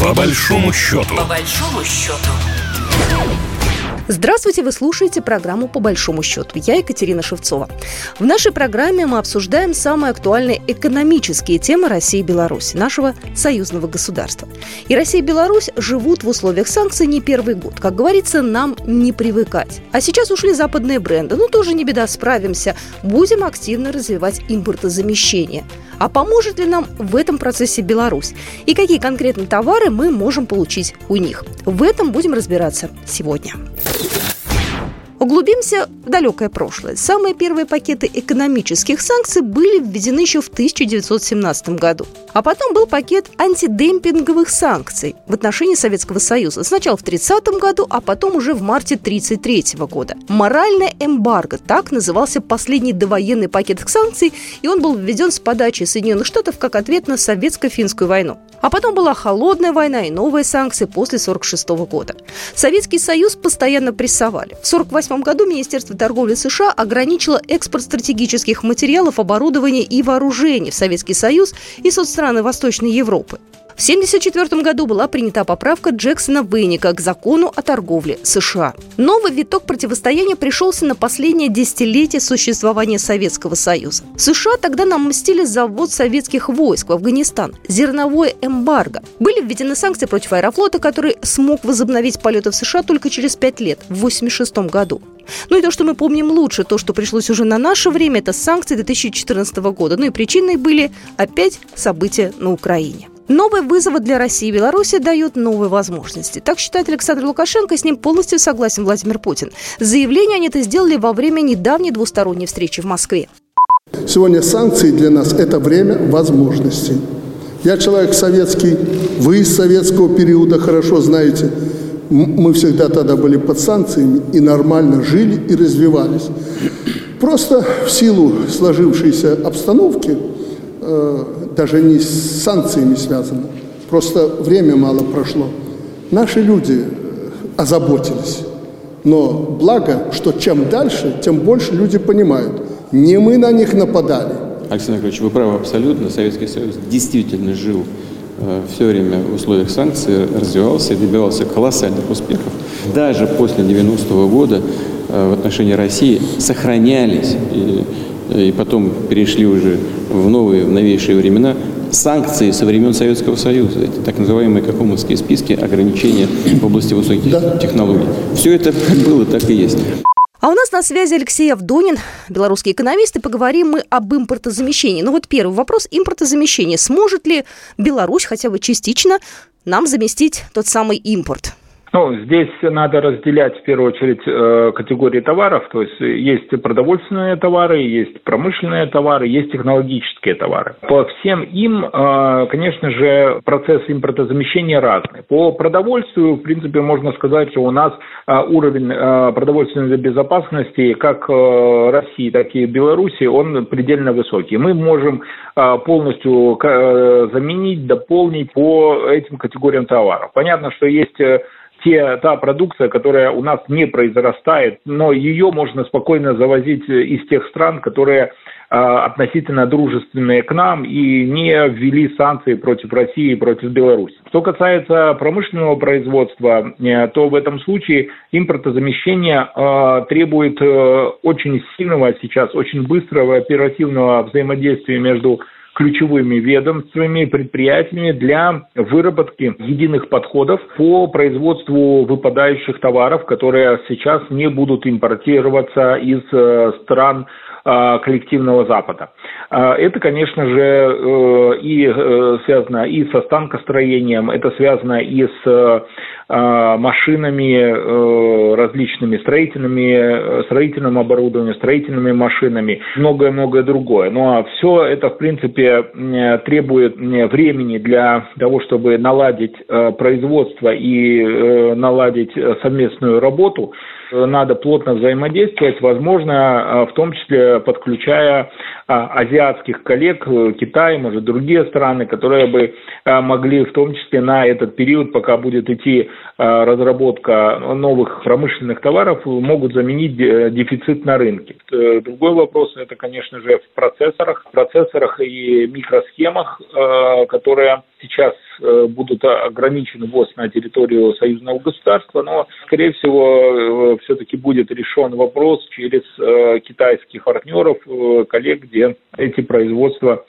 По большому счету. По большому счету. Здравствуйте, вы слушаете программу «По большому счету». Я Екатерина Шевцова. В нашей программе мы обсуждаем самые актуальные экономические темы России и Беларуси, нашего союзного государства. И Россия и Беларусь живут в условиях санкций не первый год. Как говорится, нам не привыкать. А сейчас ушли западные бренды. Ну, тоже не беда, справимся. Будем активно развивать импортозамещение. А поможет ли нам в этом процессе Беларусь? И какие конкретные товары мы можем получить у них? В этом будем разбираться сегодня. Углубимся в далекое прошлое. Самые первые пакеты экономических санкций были введены еще в 1917 году. А потом был пакет антидемпинговых санкций в отношении Советского Союза. Сначала в 1930 году, а потом уже в марте 1933 года. Моральное эмбарго – так назывался последний довоенный пакет санкций, и он был введен с подачи Соединенных Штатов как ответ на советско-финскую войну. А потом была холодная война и новые санкции после 1946 года. Советский Союз постоянно прессовали. В 1948 году Министерство торговли США ограничило экспорт стратегических материалов, оборудования и вооружений в Советский Союз и соцстраны Восточной Европы. В 1974 году была принята поправка Джексона Вейника к закону о торговле США. Новый виток противостояния пришелся на последнее десятилетие существования Советского Союза. США тогда нам мстили за ввод советских войск в Афганистан, зерновое эмбарго. Были введены санкции против аэрофлота, который смог возобновить полеты в США только через пять лет, в 1986 году. Ну и то, что мы помним лучше, то, что пришлось уже на наше время, это санкции 2014 года. Ну и причиной были опять события на Украине. Новые вызовы для России и Беларуси дают новые возможности. Так считает Александр Лукашенко, с ним полностью согласен Владимир Путин. Заявление они это сделали во время недавней двусторонней встречи в Москве. Сегодня санкции для нас – это время возможностей. Я человек советский, вы из советского периода хорошо знаете. Мы всегда тогда были под санкциями и нормально жили и развивались. Просто в силу сложившейся обстановки э, даже не с санкциями связано, просто время мало прошло. Наши люди э, озаботились. Но благо, что чем дальше, тем больше люди понимают. Не мы на них нападали. Александр Николаевич, вы правы абсолютно. Советский Союз действительно жил э, все время в условиях санкций, развивался и добивался колоссальных успехов. Даже после 90-го года э, в отношении России сохранялись и и потом перешли уже в новые, в новейшие времена, санкции со времен Советского Союза, эти так называемые какомовские списки ограничения в области высоких да. технологий. Все это как было, так и есть. А у нас на связи Алексей Авдонин, белорусский экономист, и поговорим мы об импортозамещении. Ну вот первый вопрос – импортозамещение. Сможет ли Беларусь хотя бы частично нам заместить тот самый импорт? Ну, здесь надо разделять в первую очередь э, категории товаров, то есть есть продовольственные товары, есть промышленные товары, есть технологические товары. По всем им, э, конечно же, процесс импортозамещения разный. По продовольствию, в принципе, можно сказать, что у нас э, уровень продовольственной безопасности как России, так и Беларуси, он предельно высокий. Мы можем полностью заменить, дополнить по этим категориям товаров. Понятно, что есть те, та продукция, которая у нас не произрастает, но ее можно спокойно завозить из тех стран, которые а, относительно дружественные к нам и не ввели санкции против России и против Беларуси. Что касается промышленного производства, э, то в этом случае импортозамещение э, требует э, очень сильного сейчас, очень быстрого оперативного взаимодействия между ключевыми ведомствами, предприятиями для выработки единых подходов по производству выпадающих товаров, которые сейчас не будут импортироваться из э, стран э, коллективного Запада. Э, это, конечно же, и связано и со станкостроением, это связано и с машинами различными, строительными, строительным оборудованием, строительными машинами, многое-многое другое. Ну а все это, в принципе, требует времени для того, чтобы наладить э, производство и наладить совместную работу надо плотно взаимодействовать, возможно, в том числе подключая азиатских коллег, Китай, может, другие страны, которые бы могли в том числе на этот период, пока будет идти Э, разработка новых промышленных товаров могут заменить дефицит на рынке. Э, другой вопрос это, конечно же, в процессорах, в процессорах и микросхемах, э, которые сейчас э, будут ограничены ввоз на территорию союзного государства, но, скорее всего, э, все-таки будет решен вопрос через китайских партнеров, коллег, где эти производства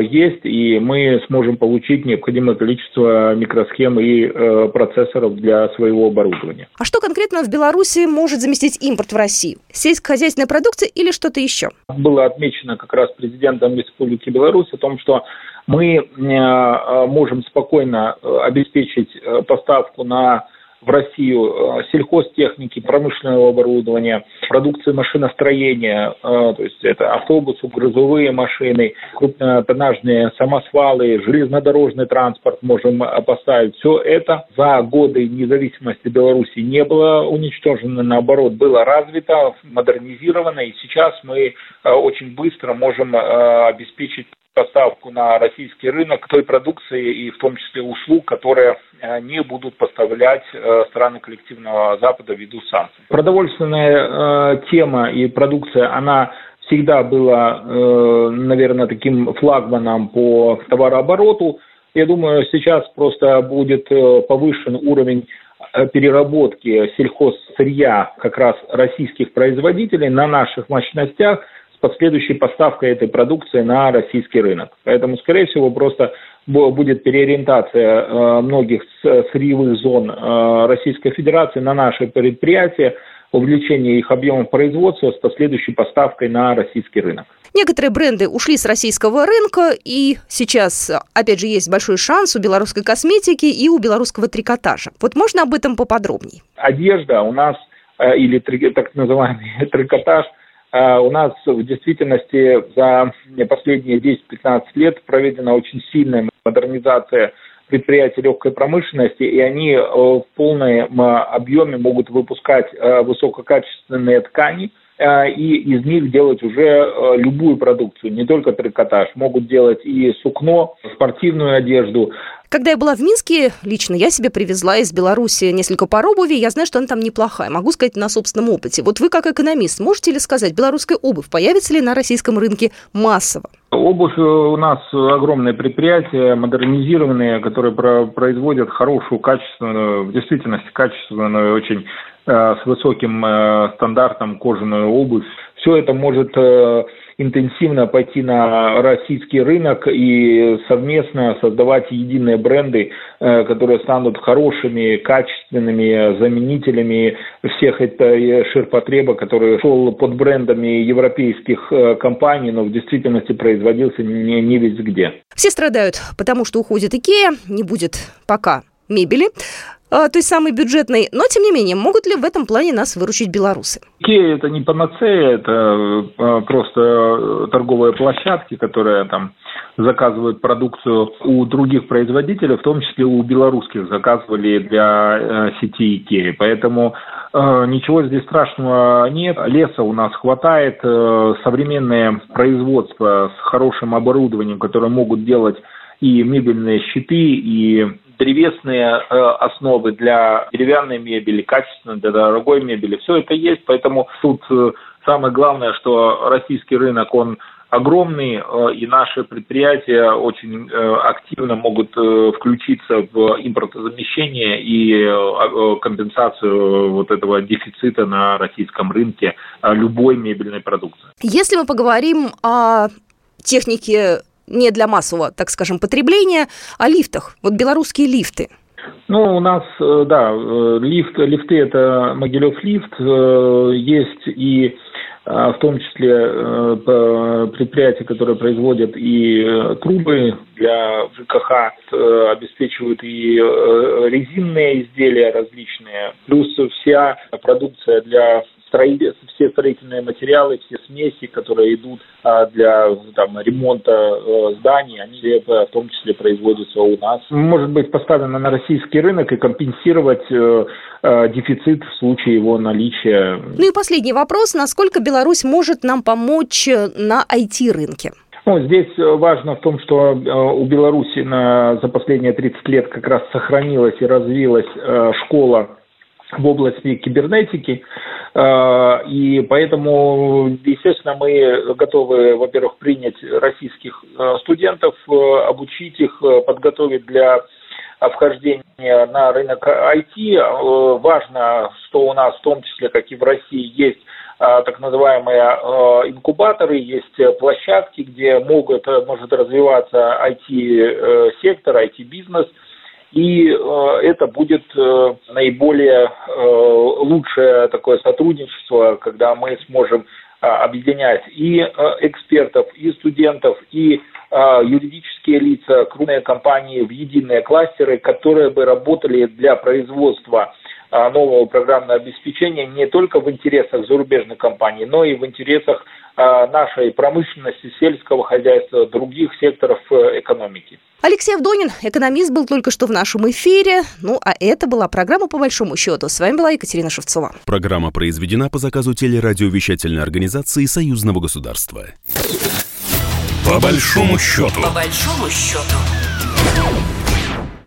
есть, и мы сможем получить необходимое количество микросхем и э, процессоров для своего оборудования. А что конкретно в Беларуси может заместить импорт в Россию? Сельскохозяйственная продукция или что-то еще? Было отмечено как раз президентом Республики Беларусь о том, что мы э, э, можем спокойно обеспечить поставку на в Россию э, сельхозтехники, промышленного оборудования, продукции машиностроения, э, то есть это автобусы, грузовые машины, крупнотоннажные самосвалы, железнодорожный транспорт можем поставить. Все это за годы независимости Беларуси не было уничтожено, наоборот, было развито, модернизировано, и сейчас мы э, очень быстро можем обеспечить поставку на российский рынок той продукции и в том числе услуг, которые э, не будут поставлять э, страны коллективного Запада ввиду санкций. Продовольственная э, тема и продукция, она всегда была, наверное, таким флагманом по товарообороту. Я думаю, сейчас просто будет повышен уровень переработки сельхозсырья как раз российских производителей на наших мощностях – последующей поставкой этой продукции на российский рынок. Поэтому, скорее всего, просто будет переориентация э, многих сырьевых зон э, Российской Федерации на наши предприятия, увеличение их объемов производства с последующей поставкой на российский рынок. Некоторые бренды ушли с российского рынка, и сейчас, опять же, есть большой шанс у белорусской косметики и у белорусского трикотажа. Вот можно об этом поподробнее? Одежда у нас, э, или так называемый трикотаж – у нас в действительности за последние 10-15 лет проведена очень сильная модернизация предприятий легкой промышленности, и они э, в полном объеме могут выпускать э, высококачественные ткани, э, и из них делать уже любую продукцию, не только трикотаж. Могут делать и сукно, спортивную одежду, когда я была в Минске, лично я себе привезла из Беларуси несколько пар обуви. Я знаю, что она там неплохая. Могу сказать на собственном опыте. Вот вы, как экономист, можете ли сказать, белорусская обувь появится ли на российском рынке массово? Обувь э, у нас огромное предприятие, модернизированные, которые производят хорошую, качественную, в действительности качественную, очень э, с высоким э, стандартом кожаную обувь. Все это может интенсивно пойти на российский рынок и совместно создавать единые бренды, э, которые станут хорошими, качественными заменителями всех этой ширпотреба, который шел под брендами европейских э, компаний, но в действительности производился не, не где. Все страдают, потому что уходит Икея, не будет пока мебели. А, той самой бюджетной. Но, тем не менее, могут ли в этом плане нас выручить белорусы? Икея – это не панацея, это а, просто торговые площадки, которые там заказывают продукцию у других производителей, в том числе у белорусских заказывали для э, сети Икеи. Поэтому э, ничего здесь страшного нет. Леса у нас хватает. Э, современное производство с хорошим оборудованием, которое могут делать и мебельные щиты, и древесные э, основы для деревянной мебели, качественной для дорогой мебели. Все это есть, поэтому тут э, самое главное, что российский рынок, он огромный, э, и наши предприятия очень активно могут включиться в импортозамещение и компенсацию вот этого дефицита на российском рынке любой мебельной продукции. Если мы поговорим о технике не для массового, так скажем, потребления, о лифтах. Вот белорусские лифты. Ну, у нас, э, да, э, лифт, лифты – это Могилев лифт. Э, есть и в том числе предприятия, которые производят и трубы для ЖКХ, обеспечивают и резинные изделия различные, плюс вся продукция для все строительные материалы, все смеси, которые идут а, для там, ремонта э, зданий, они в том числе производятся у нас. Может быть поставлено на российский рынок и компенсировать э, э, дефицит в случае его наличия. Ну и последний вопрос. Насколько Беларусь может нам помочь на IT-рынке? Ну, здесь важно в том, что у Беларуси на, за последние 30 лет как раз сохранилась и развилась школа в области кибернетики. И поэтому, естественно, мы готовы, во-первых, принять российских студентов, обучить их, подготовить для вхождения на рынок IT. Важно, что у нас, в том числе, как и в России, есть так называемые инкубаторы, есть площадки, где могут, может развиваться IT-сектор, IT-бизнес, и э, это будет э, наиболее э, лучшее такое сотрудничество, когда мы сможем объединять и экспертов, и студентов, и юридические лица, крупные компании в единые кластеры, которые бы работали для производства а, нового программного обеспечения не только в интересах зарубежных компаний, но и в интересах а, нашей промышленности, сельского хозяйства, других секторов э, экономики. Алексей Авдонин, экономист, был только что в нашем эфире. Ну, а это была программа «По большому счету». С вами была Екатерина Шевцова. Программа произведена по заказу телерадиовещательной организации Союзного государства. По большому счету. По большому счету.